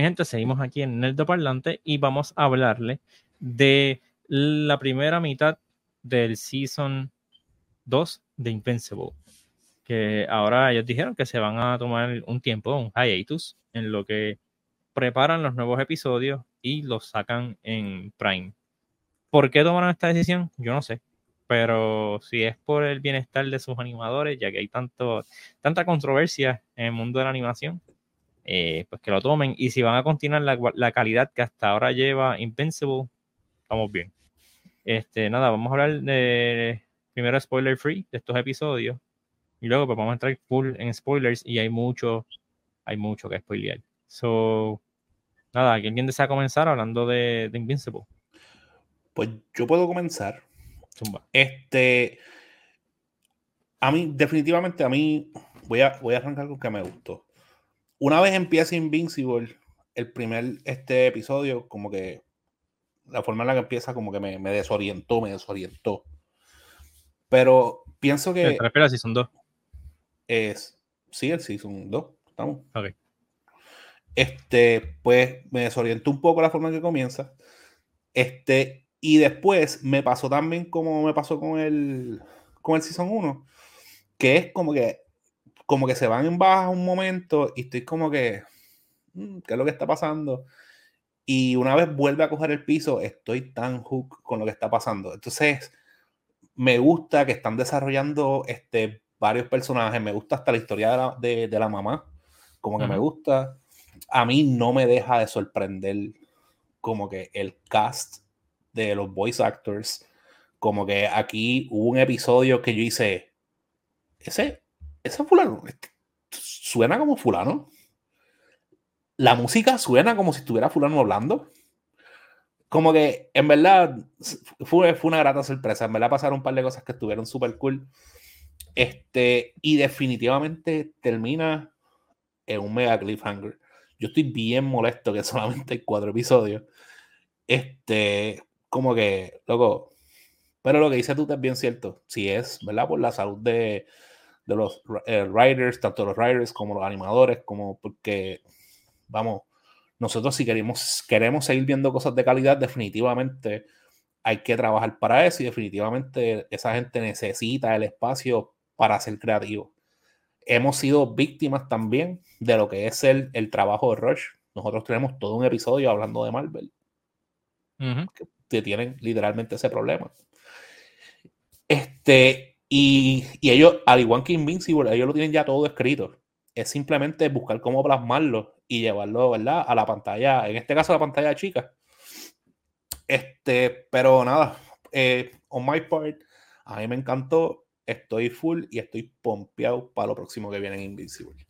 Mi gente, seguimos aquí en el Parlante y vamos a hablarle de la primera mitad del Season 2 de Invincible. Que ahora ellos dijeron que se van a tomar un tiempo, un hiatus, en lo que preparan los nuevos episodios y los sacan en Prime. ¿Por qué tomaron esta decisión? Yo no sé. Pero si es por el bienestar de sus animadores, ya que hay tanto, tanta controversia en el mundo de la animación, eh, pues que lo tomen. Y si van a continuar la, calidad que hasta ahora lleva Invincible, estamos bien. Este, nada, vamos a hablar de primero spoiler free de estos episodios. Y luego pues vamos a entrar full en spoilers y hay mucho, hay mucho que spoilear. So, nada, ¿quién desea comenzar hablando de, de Invincible? Pues yo puedo comenzar. Este, a mí, definitivamente, a mí, voy a, voy a arrancar con que me gustó una vez empieza Invincible, el primer este episodio, como que la forma en la que empieza, como que me, desorientó, me desorientó. Pero pienso que. Espera, espera, Season 2. Es. Sí, el Season 2. Estamos. Ok. Este, pues me desorientó un poco la forma en que comienza. Este, y después me pasó también como me pasó con el, con el Season 1, que es como que como que se van en baja un momento y estoy como que, mm, ¿qué es lo que está pasando? Y una vez vuelve a coger el piso, estoy tan hook con lo que está pasando. Entonces, me gusta que están desarrollando este, varios personajes, me gusta hasta la historia de la, mamá, como que me gusta. A mí no me deja de sorprender como que el cast de los voice actors, como que aquí hubo un episodio que yo hice, ese ese fulano suena como fulano. La música suena como si estuviera fulano hablando. Como que en verdad fue, fue una grata sorpresa. En verdad pasaron un par de cosas que estuvieron súper cool. Este, y definitivamente termina en un mega cliffhanger. Yo estoy bien molesto que solamente hay cuatro episodios. Este, como que, loco. Pero lo que dice tú es bien cierto. Si es, ¿verdad? Por la salud de, de los eh, writers, tanto los writers como los animadores, como porque, vamos, nosotros si queremos, queremos seguir viendo cosas de calidad, definitivamente hay que trabajar para eso y definitivamente esa gente necesita el espacio para ser creativo. Hemos sido víctimas también de lo que es el, el trabajo de Rush. Nosotros tenemos todo un episodio hablando de Marvel, que tienen literalmente ese problema. Este, y, ellos, al igual que Invincible, ellos lo tienen ya todo escrito. Es simplemente buscar cómo plasmarlo y llevarlo, ¿verdad? A la pantalla, en este caso a la pantalla chica. Este, pero nada, eh, on my part, a mí me encantó, estoy full y estoy pompeado para lo próximo que viene en Invincible.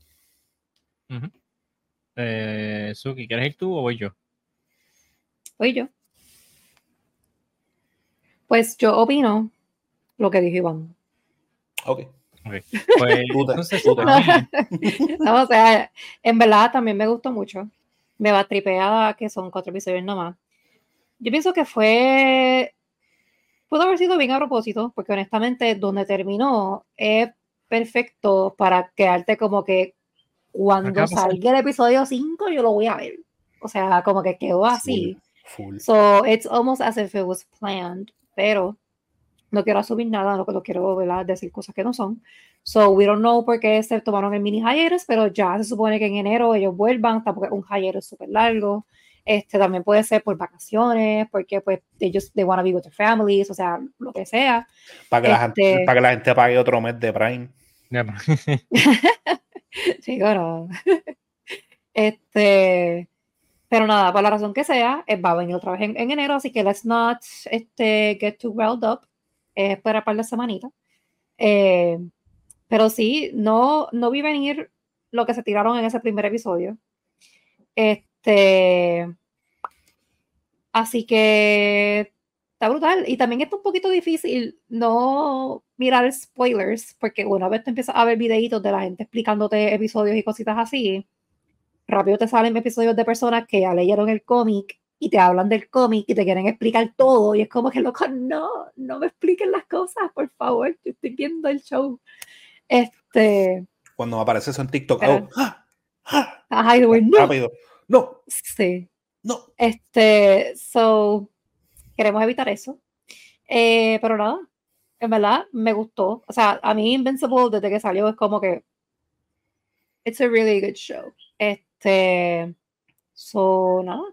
Eh, Suki, ¿quieres ir tú o voy yo? Voy yo. Pues yo opino lo que dijo Iván. Ok. okay. Pues, entonces, no, o sea, en verdad también me gustó mucho. Me va tripeada que son cuatro episodios nomás. Yo pienso que fue. Pudo haber sido bien a propósito, porque honestamente, donde terminó es perfecto para quedarte como que cuando salga el episodio 5, yo lo voy a ver. O sea, como que quedó así. Full, So it's almost as if it was planned. Pero no quiero asumir nada, no, no quiero decir cosas que no son. So, we don't know por qué se tomaron el mini hiatus, pero ya se supone que en enero ellos vuelvan, tampoco es un hiatus súper largo. Este, también puede ser por vacaciones, porque pues ellos they want to be with their families, o sea, lo que sea. Para que, la, gente, este para que la gente pague otro mes de Prime. sí, bueno. este, pero nada, por la razón que sea, va a venir otra vez en, en enero, así que let's not este, get too riled up es para par de semanitas. Eh, pero sí, no, no vi venir lo que se tiraron en ese primer episodio. Este. Así que está brutal. Y también está un poquito difícil no mirar spoilers, porque una vez te empiezas a ver videitos de la gente explicándote episodios y cositas así, rápido te salen episodios de personas que ya leyeron el cómic y te hablan del cómic y te quieren explicar todo y es como que loco, no, no me expliquen las cosas, por favor, yo estoy viendo el show. Este cuando aparece eso en TikTok, oh, ¡ah! ¡ah! Ay, no. rápido, No. Sí. No. Este, so, queremos evitar eso. Eh, pero nada, en verdad me gustó. O sea, a mí Invincible desde que salió es como que it's a really good show. Este, so, nada,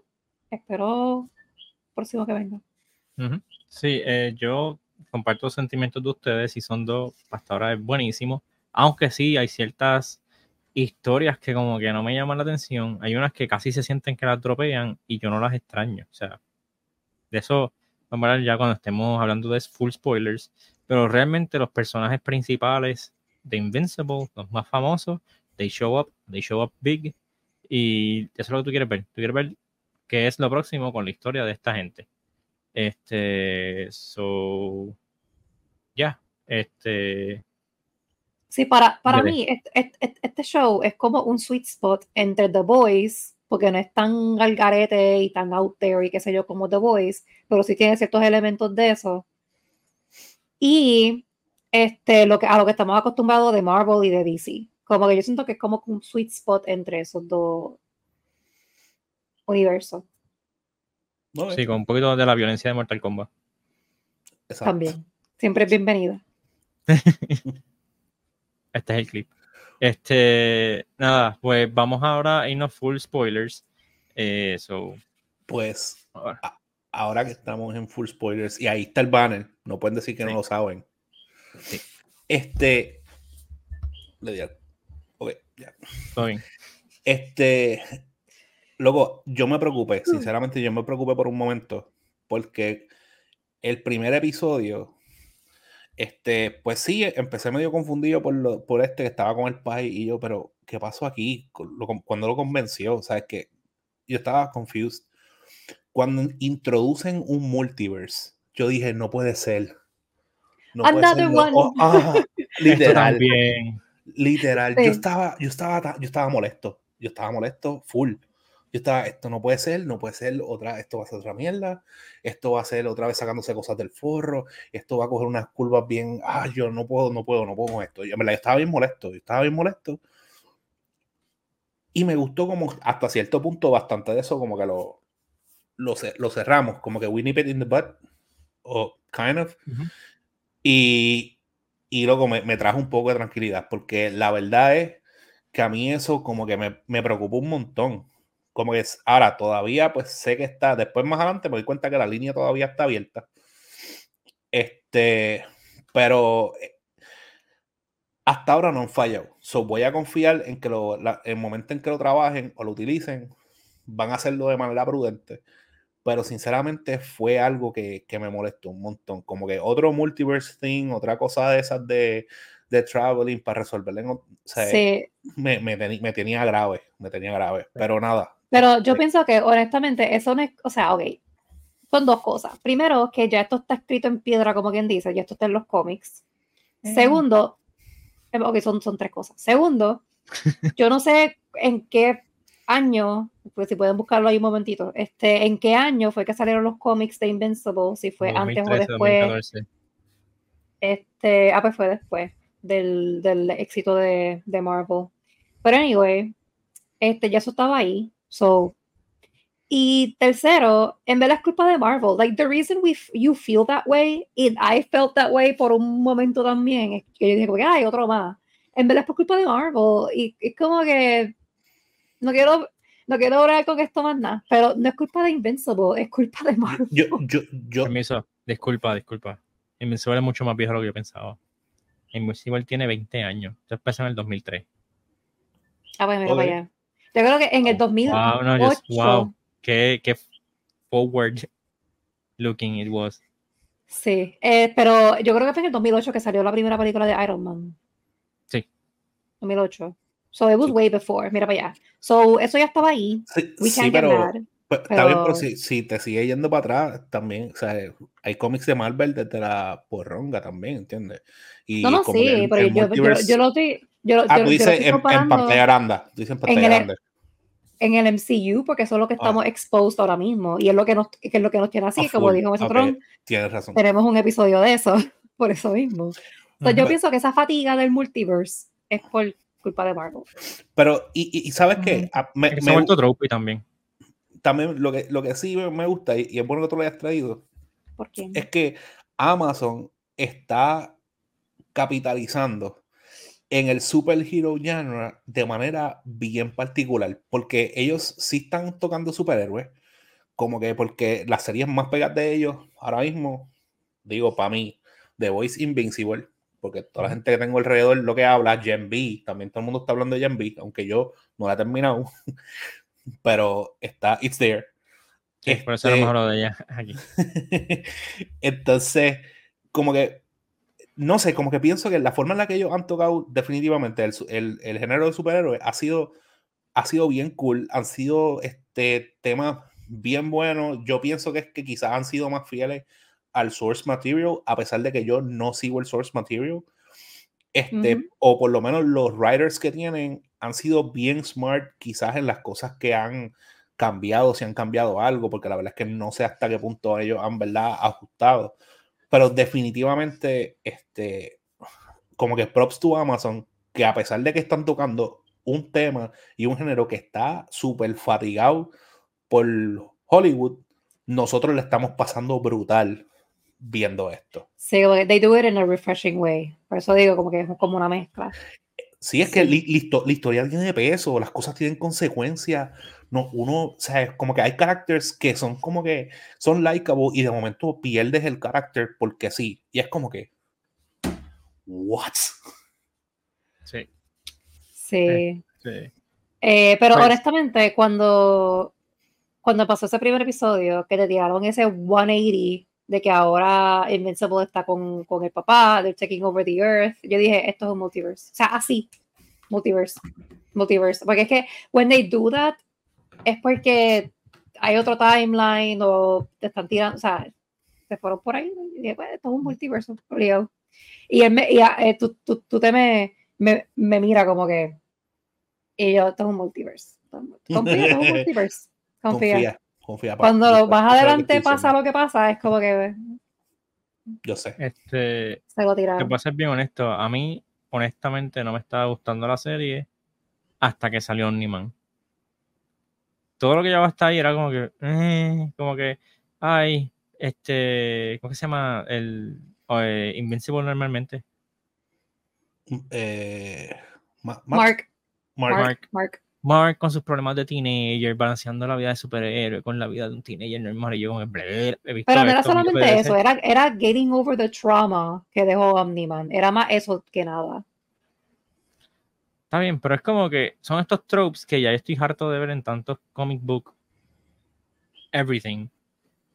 espero próximo que venga. Sí, eh, yo comparto los sentimientos de ustedes y son dos, hasta ahora es buenísimo, aunque sí hay ciertas historias que como que no me llaman la atención, hay unas que casi se sienten que las dropean y yo no las extraño, o sea, de eso vamos a hablar ya cuando estemos hablando de full spoilers, pero realmente los personajes principales de Invincible, los más famosos, they show up, they show up big. Y eso es lo que tú quieres ver, tú quieres ver qué es lo próximo con la historia de esta gente. Este, so, ya, este. Sí, para, para mí, este, show es como un sweet spot entre The Boys, porque no es tan al garete y tan out there y qué sé yo como The Boys, pero sí tiene ciertos elementos de eso. Y este, lo que, a lo que estamos acostumbrados de Marvel y de DC. Como que yo siento que es como un sweet spot entre esos dos universos. Sí, con un poquito de la violencia de Mortal Kombat. También. Siempre es bienvenida. este es el clip. Este, nada, pues vamos ahora a irnos full spoilers. Eh, pues ahora. que estamos en full spoilers y ahí está el banner, no pueden decir que no lo saben. Este, le di Ok, ya. Este, Luego, yo me preocupé, mm. sinceramente yo me preocupé por un momento, porque el primer episodio, este, pues sí, empecé medio confundido por, lo, por este que estaba con el pai y yo, pero ¿qué pasó aquí? Cuando lo convenció, o sea, es que yo estaba confused. Cuando introducen un multiverse, yo dije, no puede ser. No Another one. Oh, ah, literal. Literal. Yo estaba, yo estaba, yo estaba molesto. Yo estaba molesto, full. Yo estaba, esto no puede ser, no puede ser otra, esto va a ser otra mierda, esto va a ser otra vez sacándose cosas del forro, esto va a coger unas curvas bien, ah, yo no puedo, no puedo, no puedo con esto. Yo, yo estaba bien molesto, yo estaba bien molesto. Y me gustó como hasta cierto punto bastante de eso, como que lo, lo, lo cerramos, como que Winnie Pit in the butt, o kind of. Y, y luego me, me, trajo un poco de tranquilidad, porque la verdad es que a mí eso como que me, me preocupó un montón como que es, ahora todavía pues sé que está, después más adelante me doy cuenta que la línea todavía está abierta. Este, pero eh, hasta ahora no han fallado. So, voy a confiar en que lo, el momento en que lo trabajen o lo utilicen, van a hacerlo de manera prudente. Pero sinceramente fue algo que, que me molestó un montón. Como que otro multiverse thing, otra cosa de esas de, de traveling para resolverlo. O sea, me, me, me, tenía grave, me tenía grave. Pero nada, pero yo pienso que honestamente eso no es, o sea, ok, son dos cosas. Primero, que ya esto está escrito en piedra, como quien dice, ya esto está en los cómics. Eh. Segundo, em, ok, son, son tres cosas. Segundo, yo no sé en qué año, pues si pueden buscarlo ahí un momentito, este, en qué año fue que salieron los cómics de Invincible, si fue antes o después. Este, ah, pues fue después del, del éxito de, de Marvel. Pero anyway, este, ya eso estaba ahí. So, y tercero, en verdad es culpa de Marvel. Like, the reason we you feel that way, and I felt that way por un momento también, es que yo dije, ay, otro más. En verdad es por culpa de Marvel. Y es como que no quiero, no quiero hablar con esto más nada, pero no es culpa de Invincible, es culpa de Marvel. Yo, yo, yo. Permiso, disculpa, disculpa. Invincible es mucho más viejo de lo que yo pensaba. Invincible tiene 20 años. Esto empezó en el 2003. Ah, bueno, mira okay. allá. Yo creo que en el 2008. Wow, no, just, wow. Qué, qué forward looking it was. Sí, eh, pero yo creo que fue en el 2008 que salió la primera película de Iron Man. Sí. 2008. So it was way before. Mira para allá. So eso ya estaba ahí. Sí, We can't pero, get mad, pues, Está bien, pero si, si, te sigue yendo para atrás, también, o sea, hay cómics de Marvel desde la porronga también, ¿entiendes? Y no, no, sí, pero yo, yo, yo, lo estoy. Yo, ah, tú dices en, en, pantalla grande. Tú dices en pantalla en grande en el MCU, porque eso es lo que ah. estamos exposed ahora mismo y es lo que nos, que es lo que nos tiene así, como dijo nosotros. Tienes razón. Tenemos un episodio de eso, por eso mismo. Entonces, yo pienso que esa fatiga del multiverse es por culpa de Marvel. Pero, y, sabes qué? Ah, me, me, Trophy también. También lo que, lo que sí me gusta, y, es bueno que tú lo hayas traído, es que Amazon está capitalizando en el superhero genre de manera bien particular, porque ellos sí están tocando superhéroes, como que porque las series más pegadas de ellos ahora mismo, digo, para mí, The Voice Invincible, porque toda la gente que tengo alrededor lo que habla, Gen B, también todo el mundo está hablando de Gen B, aunque yo no la he terminado, pero está, it's there. por eso este, mejor de ella aquí. Entonces, como que, no sé, como que pienso que la forma en la que ellos han tocado definitivamente el, el, género de superhéroes ha sido, ha sido bien cool, han sido este, temas bien buenos. Yo pienso que es que quizás han sido más fieles al source material, a pesar de que yo no sigo el source material. Este, o por lo menos los writers que tienen han sido bien smart, quizás en las cosas que han cambiado, si han cambiado algo, porque la verdad es que no sé hasta qué punto ellos han verdad ajustado. Pero definitivamente, este, como que props to Amazon, que a pesar de que están tocando un tema y un género que está súper fatigado por Hollywood, nosotros le estamos pasando brutal viendo esto. Sí, they do it in a refreshing way. Por eso digo como que es como una mezcla. Sí, es que listo, la historia tiene peso, las cosas tienen consecuencias. No, uno, o sea, es como que hay characters que son como que son likeable y de momento pierdes el carácter porque sí. Y es como que, ¿what? Sí. Sí. sí. Eh, pero pues honestamente, cuando, cuando pasó ese primer episodio, que te tiraron ese 180 de que ahora Invincible está con, con el papá, they're taking over the earth. Yo dije, esto es un multiverse. O sea, así, multiverse, multiverse. Porque es que, when they do that, es porque hay otro timeline o te están tirando, o sea, se fueron por ahí. Y dije, pues, esto es un multiverse, Y, él me, y eh, tú, tú, tú, te me, me, me, mira como que, y yo, esto es un multiverse. Confía, esto es un multiverse. Confía. Confía. Cuando más adelante pasa lo que pasa, es como que. Yo sé. Este, Se lo Te voy a ser bien honesto. A mí, honestamente, no me estaba gustando la serie hasta que salió Omniman. Todo lo que llevaba hasta ahí era como que. Eh, como que. Ay, este. ¿Cómo se llama? El. Eh, Invincible normalmente. Eh, Mark. Mark. Mark. Mark. Mark con sus problemas de teenager, balanceando la vida de superhéroe con la vida de un teenager normal. Y yo con el Pero no era solamente eso, era, era getting over the trauma que dejó Omniman. Era más eso que nada. Está bien, pero es como que son estos tropes que ya estoy harto de ver en tantos comic book everything.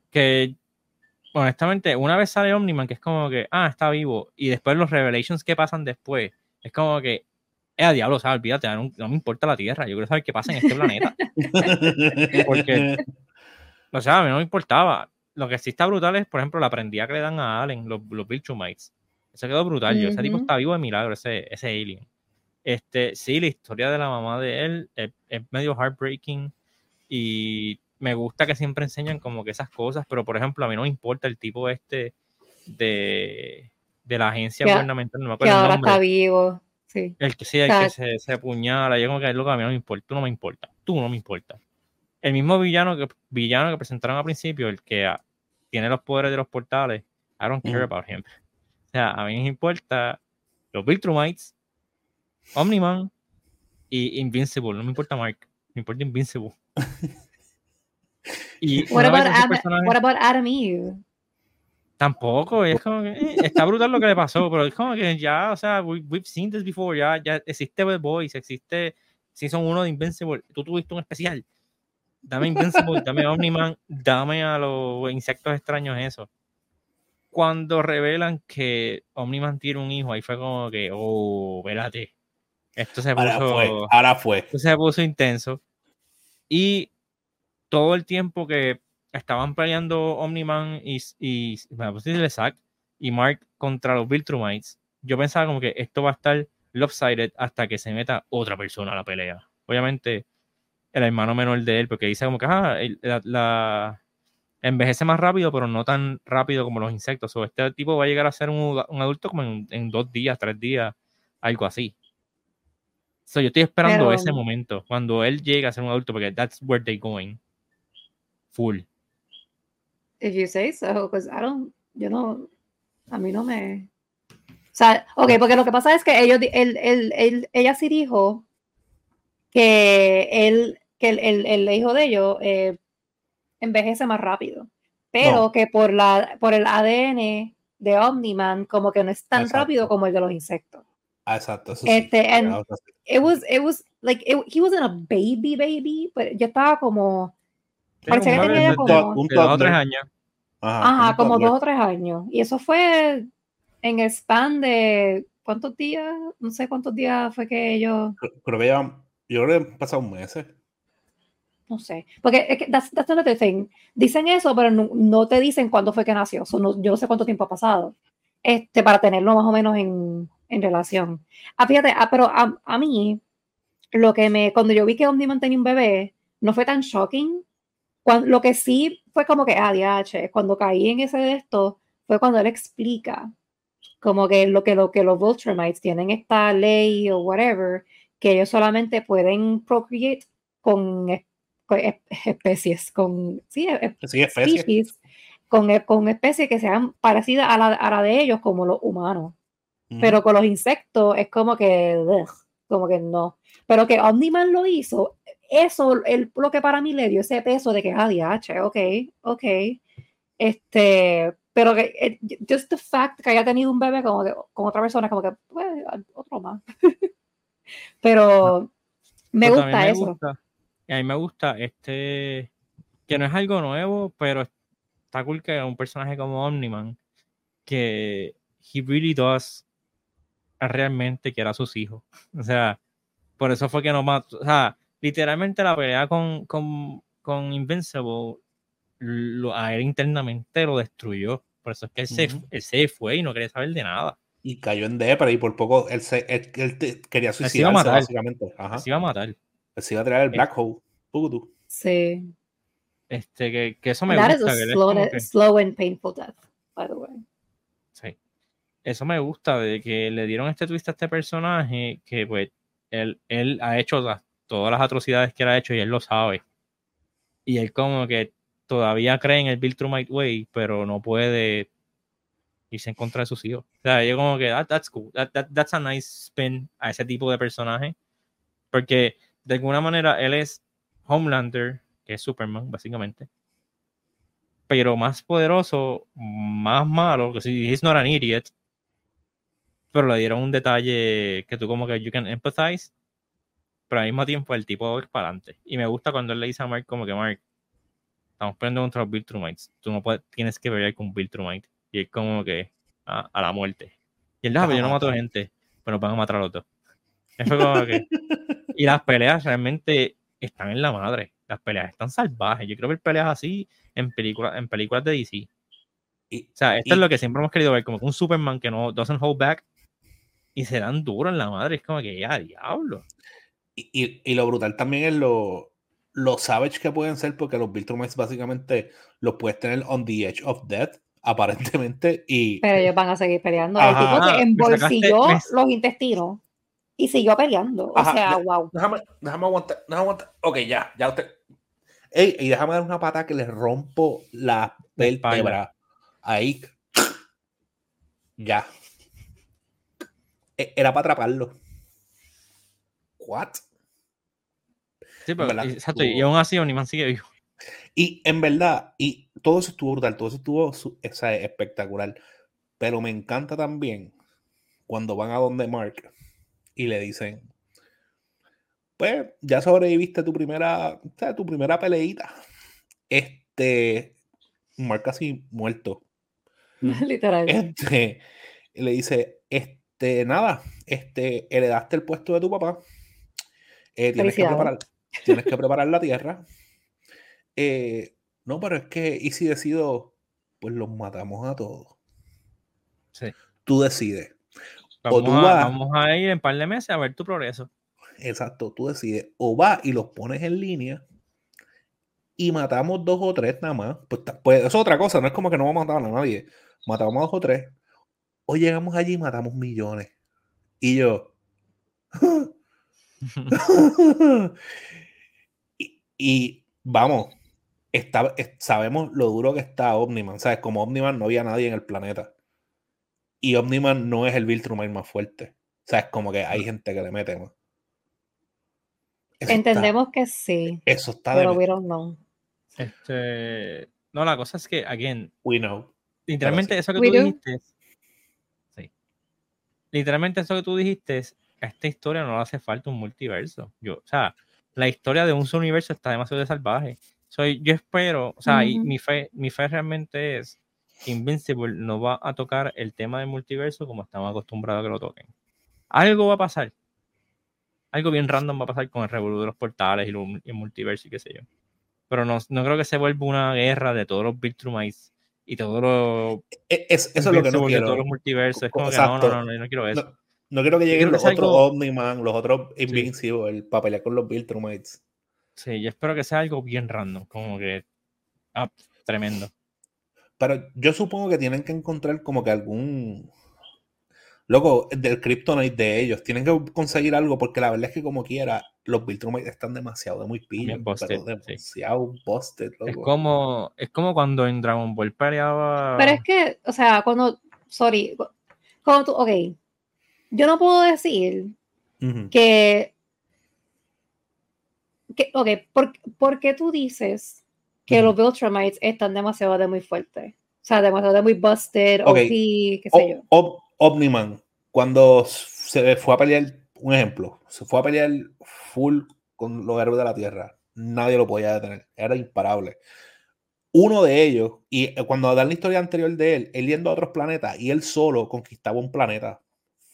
Que honestamente, una vez sale Omniman, que es como que, ah, está vivo, y después los revelations que pasan después, es como que eh, a diablo, o sea, olvídate, no, me importa la Tierra, yo quiero saber qué pasa en este planeta. Porque, o sea, a mí no me importaba. Lo que sí está brutal es, por ejemplo, la prendida que le dan a Allen, los, los Viltrumites. Eso quedó brutal. Yo, ese tipo está vivo de milagro, ese, ese alien. Este, sí, la historia de la mamá de él es, medio heartbreaking y me gusta que siempre enseñan como que esas cosas, pero por ejemplo, a mí no me importa el tipo este de, de la agencia gubernamental, no me acuerdo. Que ahora está vivo. El que sea, el que se, se apuñala, yo como que es lo que a mí no me importa, tú no me importa, tú no me importa. El mismo villano que, villano que presentaron al principio, el que ah, tiene los poderes de los portales, I don't care about him. O sea, a mí me importa los Viltrumites, Omniman y Invincible, no me importa Mark, me importa Invincible. y what, about Adam, what about Adam Eve? Tampoco, es como que eh, está brutal lo que le pasó, pero es como que ya, o sea, we, we've seen this before, ya, ya existe The Boys, existe Season 1 de Invincible, tú tuviste un especial, dame Invincible, dame Omniman, dame a los insectos extraños eso. Cuando revelan que Omniman tiene un hijo, ahí fue como que, oh, espérate, esto se puso, ahora fue, ahora fue. Esto se puso intenso. Y todo el tiempo que estaban peleando Omniman y, y, Zack y Mark contra los Viltrumites, yo pensaba como que esto va a estar lopsided hasta que se meta otra persona a la pelea. Obviamente, el hermano menor de él, porque dice como que ah, la, envejece más rápido, pero no tan rápido como los insectos. O este tipo va a llegar a ser un, adulto como en, dos días, tres días, algo así. So, yo estoy esperando ese momento, cuando él llega a ser un adulto, porque that's where they going. Full. If you say so, because I don't, yo no, a mí no me... O sea, ok, porque lo que pasa es que ellos, él, él, él, ella sí dijo que él, que el, el, el hijo de ellos eh, envejece más rápido, pero que por, la, por el ADN de Omniman como que no es tan rápido como el de los insectos. Ah, exacto. Eso este, sí, and it was, it was like, it, he wasn't a baby baby, pero yo estaba como, parecía que tenía como, un dos o tres años. Ajá, como dos o tres años. Y eso fue en el span de, ¿cuántos días? No sé cuántos días fue que ellos... Creo que ya, yo creo que han pasado meses. No sé, porque es que that's, that's another thing. Dicen eso, pero no, no, te dicen cuándo fue que nació. So no, yo no sé cuánto tiempo ha pasado. Este, para tenerlo más o menos en, en relación. Ah, fíjate, ah, pero a, a, mí, lo que me, cuando yo vi que Omni tenía un bebé, no fue tan shocking. Cuando, lo que sí fue como que, ah, DH, cuando caí en ese de esto, fue cuando él explica como que lo que, lo que los Vulturemites tienen esta ley o whatever, que ellos solamente pueden procreate con, con especies, con, sí, sí especies. con, con especies que sean parecidas a la, a la de ellos como los humanos. Pero con los insectos es como que, como que no. Pero que Omniman lo hizo, eso es lo que para mí le dio ese peso de que, ah, DH, ok, ok. Este, pero que, eh, just the fact que haya tenido un bebé como que, con otra persona, como que, pues, otro más. pero me gusta eso. a mí me gusta este, que no es algo nuevo, pero está cool que un personaje como Omniman, que he really does realmente quiera a sus hijos. O sea, por eso fue que no mató. O sea, literalmente la pelea con, con, con Invincible lo, a él internamente lo destruyó. Por eso es que él, se, él se fue y no quería saber de nada. Y cayó en depra y por poco él, se, él, él quería suicidarse, matar. básicamente. Ajá. Se iba a matar. Él se iba a traer el Black Hole. Pugutu. Sí. Este, que, que eso me That gusta. Is a slow, que... slow and painful death, by the way eso me gusta de que le dieron este twist a este personaje que pues él, él ha hecho todas las atrocidades que él ha hecho y él lo sabe. Y él como que todavía cree en el Bill True Way, pero no puede irse en contra de sus hijos. O sea, yo como que that's cool. That, that's a nice spin a ese tipo de personaje. Porque de alguna manera él es Homelander, que es Superman, básicamente. Pero más poderoso, más malo, que si he's not an idiot, pero le dieron un detalle que tú como que you can empathize, pero al mismo tiempo el tipo va para adelante. Y me gusta cuando él le dice a Mark como que Mark, estamos peleando contra los Viltrumites, tú no puedes, tienes que pelear con Viltrumite. Y es como que a, a, la muerte. Y él, dice, yo no mato gente, pero van a matar a los dos. como que... y las peleas realmente están en la madre. Las peleas están salvajes. Yo creo que peleas así en películas, en películas de DC. Y, o sea, esto es lo que siempre hemos querido ver, como un Superman que no doesn't hold back y se dan duro en la madre. Es como que ya, diablo. Y, y, lo brutal también es lo, lo savage que pueden ser, porque los Viltrumites básicamente los puedes tener on the edge of death, aparentemente. Y... Pero ellos van a seguir peleando. el tipo que embolsilló los intestinos y siguió peleando. O sea, wow. Déjame, déjame, aguantar, déjame aguantar. Ok, ya, ya usted. Ey, y déjame dar una pata que le rompo la vértebra. Ahí. Ya. E-, era para atraparlo. ¿What? Sí, pero exacto, y aún así Oniman sigue vivo. Y en verdad, y todo eso estuvo brutal, todo eso estuvo o espectacular. Pero me encanta también cuando van a donde Mark y le dicen, pues ya sobreviviste tu primera, o sea, tu primera peleita. Este, Mark casi muerto. Literal. Este, le dice, este este, nada, este, heredaste el puesto de tu papá. Eh, tienes, que preparar, tienes que preparar la tierra. Eh, no, pero es que, ¿y si decido? Pues los matamos a todos. Sí. Tú decides. Vamos, o tú vas, a, vamos a ir en un par de meses a ver tu progreso. Exacto, tú decides. O vas y los pones en línea y matamos dos o tres nada más. Pues, pues eso es otra cosa, no es como que no vamos a matar a nadie. Matamos a dos o tres o llegamos allí y matamos millones. Y yo, y, vamos, está, sabemos lo duro que está Omniman. ¿Sabes? Como Omniman no había nadie en el planeta. Y Omniman no es el Viltrumite más fuerte. ¿Sabes? Como que hay gente que le mete más. Entendemos que sí. Eso está pero de. no. Este, no, la cosa es que, again. We know. Literalmente, eso que tú dijiste. Literalmente, eso que tú dijiste, a esta historia no le hace falta un multiverso. Yo, o sea, la historia de un solo universo está demasiado de salvaje. Soy, yo espero, o sea, mi, fe, mi fe realmente es que Invincible no va a tocar el tema del multiverso como estamos acostumbrados a que lo toquen. Algo va a pasar algo bien random va a pasar con el revolú de los portales y, el multiverso y qué sé yo. Pero no, no creo que se vuelva una guerra de todos los Viltrumites y todos los. E, eso es lo que no quiero. todos los multiversos. Es como que no, no, no, no, quiero eso. No, quiero que lleguen los otros Omniman, los otros Invincible, el para pelear con los Viltrumites. Sí, yo espero que sea algo bien random, como que. Ah, tremendo. Pero yo supongo que tienen que encontrar como que algún Loco, del Kryptonite de ellos, tienen que conseguir algo porque la verdad es que como quiera, los Viltrumites están demasiado muy pillos, demasiado busted, Es como, es como cuando en Dragon Ball peleaba... Pero es que, o sea, cuando, sorry, cuando tú, ok, yo no puedo decir que, que, ok, ¿por, ¿por, qué tú dices que los Viltrumites están demasiado de muy fuertes? O sea, demasiado de muy busted, okay. qué sé yo. Omniman, cuando se fue a pelear, un ejemplo, se fue a pelear full con los héroes de la Tierra, nadie lo podía detener, era imparable. Uno de ellos, y eh, cuando dan la historia anterior de él, él yendo a otros planetas y él solo conquistaba un planeta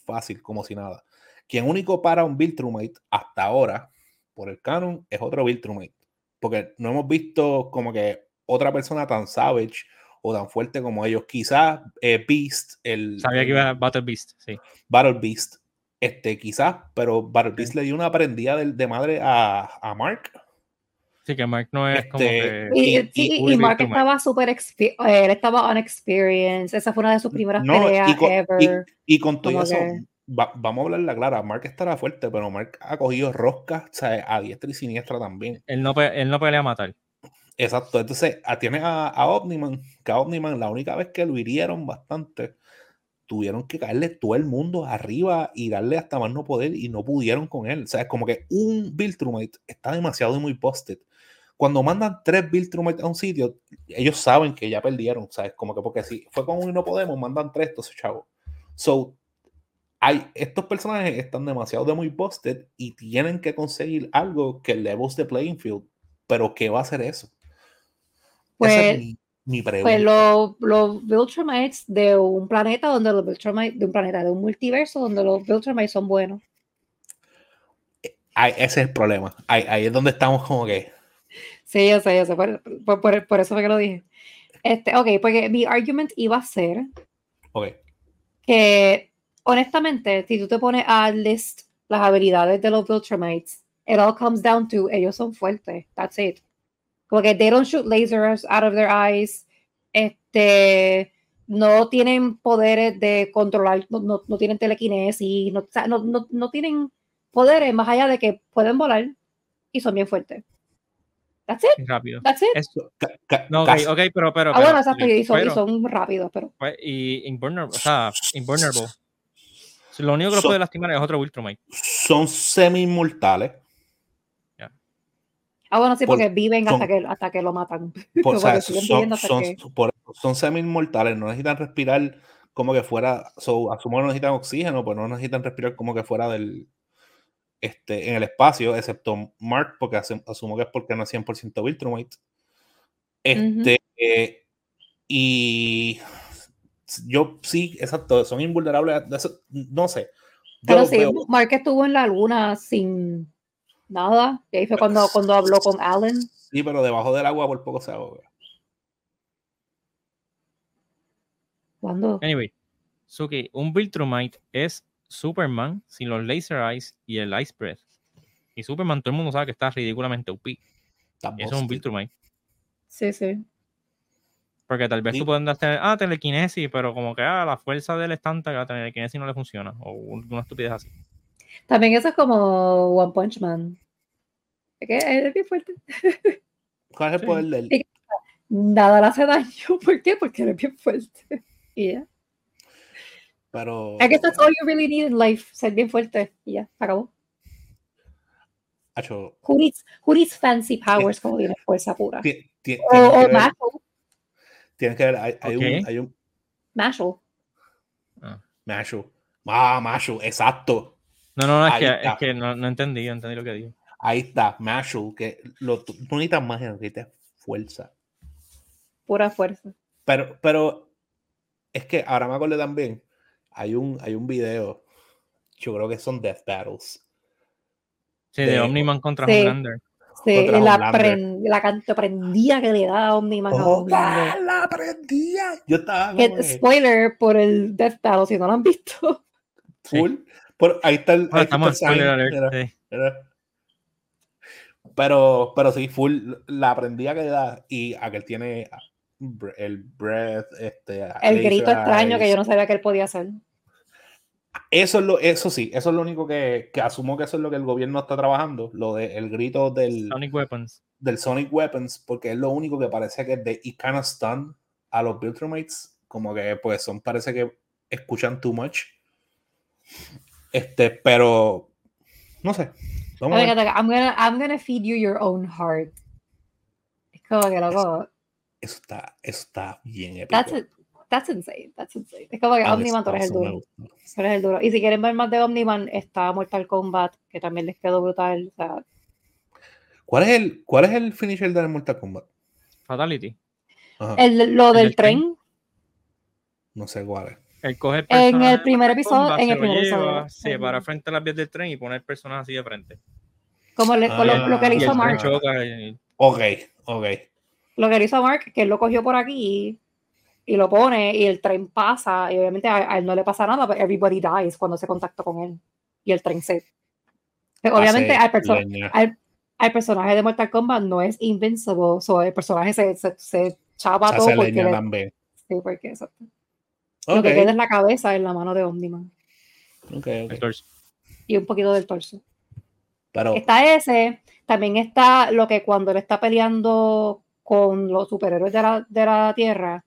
fácil, como si nada. Quien único para un Viltrumite hasta ahora, por el canon, es otro Viltrumite. Porque no hemos visto como que otra persona tan savage o tan fuerte como ellos. Quizás eh, Beast, el. Sabía que iba a Battle Beast, sí. Battle Beast, este, quizás, pero Battle Beast le dio una prendida de, de madre a, a, Mark. Sí, que Mark no es como este, que... Y, y, Mark estaba súper... Eh, él estaba unexperienced. Esa fue una de sus primeras peleas y con, ever. Y, con todo eso, vamos a hablar la clara. Mark estará fuerte, pero Mark ha cogido roscas o sea, a diestra y siniestra también. Él no, él no pelea a matar. Exacto, entonces tienes a, a, Omniman, que a Omniman la única vez que lo hirieron bastante, tuvieron que caerle todo el mundo arriba y darle hasta más no poder y no pudieron con él. O sea, es como que un Viltrumite está demasiado y muy posted. Cuando mandan tres Viltrumite a un sitio, ellos saben que ya perdieron. O sea, es como que porque si fue con uno y no podemos, mandan tres, entonces chavo. So, hay, estos personajes están demasiado de muy busted y tienen que conseguir algo que levels the playing field. Pero ¿qué va a hacer eso? Pues, mi, pregunta. Pues los, los Viltrumites de un planeta donde los Viltrumites, de un planeta, de un multiverso donde los Viltrumites son buenos. ese es el problema. Ahí, es donde estamos como que. Sí, yo sé, yo sé. Por, por, por, eso fue que lo dije. Este, ok, porque mi argument iba a ser okay. que, honestamente, si tú te pones a list las habilidades de los Viltrumites, it all comes down to ellos son fuertes. That's it. Porque they don't shoot lasers out of their eyes. Este, no tienen poderes de controlar, no, no, tienen telequinesis, no, no, no, tienen poderes más allá de que pueden volar y son bien fuertes. That's it. Rápido. That's it. no, okay, ok, pero, pero. Ah, bueno, y son, son rápidos, pero. Pues, y invulnerable, o sea, invulnerable. Lo único que lo puede lastimar es otro Ultramite. Son semi-mortales. Ah, bueno, sí, porque viven hasta, que, hasta que lo matan. Por, o sea, son, son, son semi-inmortales, no necesitan respirar como que fuera, so, asumo que no necesitan oxígeno, pues no necesitan respirar como que fuera del, este, en el espacio, excepto Mark, porque asumo que es porque no es 100% Viltrumite. Este, eh, y yo sí, exacto, son invulnerables, no sé. Pero sí, Mark estuvo en la luna sin Nada. Y ahí fue cuando, cuando habló con Allen. Sí, pero debajo del agua por poco se ahoga. ¿Cuándo? Anyway, Suki, un Viltrumite es Superman sin los Laser Eyes y el Ice Breath. Y Superman, todo el mundo sabe que está ridículamente OP. Eso es un Viltrumite. Sí, sí. Porque tal vez tú puedas tener, ah, telequinesis, pero como que ah, la fuerza del estante, la telequinesis no le funciona. O una estupidez así. También eso es como One Punch Man. Es que es bien fuerte. ¿Cuál es el poder de él? Nada le hace daño. ¿Por qué? Porque eres bien fuerte. Y ya. Pero. I guess that's all you really need in life. Ser bien fuerte. Y ya, acabó. Acho, Who needs, who needs fancy powers como tiene fuerza pura? O, tienes, o Mashal. tienes que ver, hay, hay Ok. un, hay un Mashal. Mashu. Ah, Mashu, exacto. No, no, no, es que, es que no, no entendí, no entendí lo que dijo. Ahí está, Mashu, que lo, tú no necesitas más, necesitas fuerza. Pura fuerza. Pero, pero es que ahora me acuerdo también, hay un, hay un video, yo creo que son Death Battles. Sí, de De- Omniman contra Sí. Homelander. Sí, la, Homelander. pren- la canto prendía que le da a Omniman a ¡Oh, Homelander. la aprendía! Yo estaba como spoiler por el Death Battle, si no lo han visto. full. Por, ahí está el, ahí está estamos en el sign, sí. Pero, pero sí, full, la aprendía que da y aquel tiene el breath, este, El grito extraño que yo no sabía que él podía hacer. Eso es lo, eso sí, eso es lo único que, que asumo que eso es lo que el gobierno está trabajando, lo de el grito del, Sonic Weapons. del Sonic Weapons, porque es lo único que parece que de it kind of stun a los Viltrumates, como que pues son, parece que escuchan too much. Este, pero no sé. Vamos a Oiga, ver. I'm gonna, I'm gonna feed you your own heart. Es como que loco. Eso está, eso está bien épico. That's, it. that's insane. That's insane. Es como que Ah, Omniman, tú eres el eso duro. Tú eres el duro. Y si quieren ver más de Omniman, está Mortal Kombat, que también les quedó brutal. O sea, ¿Cuál es el, cuál es el finisher del Mortal Kombat? Fatality. El, lo ¿El del del tren? tren, no sé cuál es. El coge el En el primer episodio- Kombat, en se el lo primer lleva, episodio. se para frente a las vías del tren y pone el personaje así de frente. como le- con lo, lo que le Ah, hizo Mark. choca y- Ok, ok. Lo que le hizo Mark, que él lo cogió por aquí y lo pone y el tren pasa y obviamente a, a él no le pasa nada, pero everybody dies cuando se contacta con él y el tren se... Pero obviamente Hace al, perso- al, al personaje de Mortal Kombat no es invincible, so el personaje se, se, se chapa Se todo porque, leña le- también. sí, porque Lo que queda es la cabeza en la mano de Omniman ok, ok. el torso. y un poquito del torso. Pero, Está ese, también está lo que cuando él está peleando con los superhéroes de la, de la Tierra,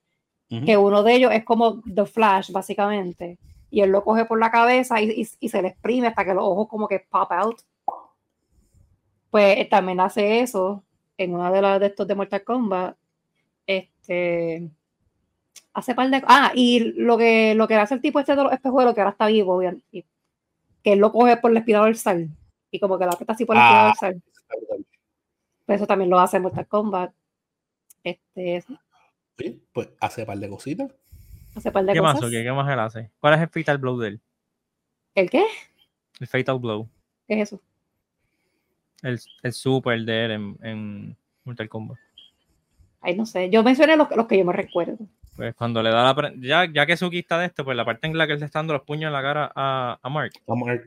que uno de ellos es como The Flash, básicamente, y él lo coge por la cabeza y, y- y se le exprime hasta que los ojos como que pop out. Pues él también hace eso en una de las de estos de Mortal Kombat. Este hace par de ah y lo que lo que hace el tipo este de los espejuelos que ahora está vivo bien, y que él lo coge por la espiral dorsal y como que la aprieta así por la espiral Ah. dorsal pues eso también lo hace en Mortal Kombat este Sí, pues hace par de cositas. hace par de ¿Qué más? cosas o qué? ¿Qué más él hace? ¿Cuál es el Fatal Blow de él? ¿el qué? El Fatal Blow. ¿qué es eso? El, el super de él en, en Mortal Kombat. Ay, no sé, yo mencioné los, los que yo me recuerdo Pues cuando le da la. Ya, ya que Suki está de esto, pues la parte en la que él le está dando los puños en la cara a, a Mark, a ver.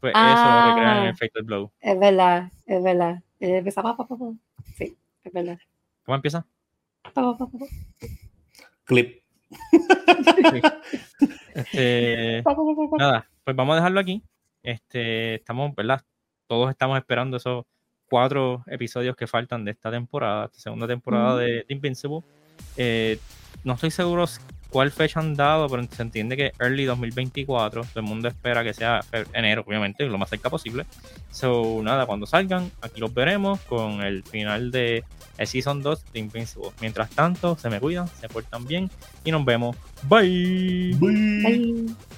pues Ah. eso en el Fatal Blow. es verdad, es verdad Él empieza pa, pa, pa, pa. sí, es verdad ¿Cómo empieza? Pa, pa, pa, pa, pa. Clip. Este, Pa, pa, pa, pa, pa. nada, pues vamos a dejarlo aquí. Este, estamos, ¿verdad? Todos estamos esperando esos cuatro episodios que faltan de esta temporada, esta segunda temporada Ujú. de, de Invincible. Eh, no estoy seguro cuál fecha han dado, pero se entiende que early 2024. Todo el mundo espera que sea enero, obviamente, lo más cerca posible. So, nada, cuando salgan, aquí los veremos con el final de el Season 2 de Invincible. Mientras tanto, se me cuidan, se portan bien y nos vemos. Bye. Bye. Bye.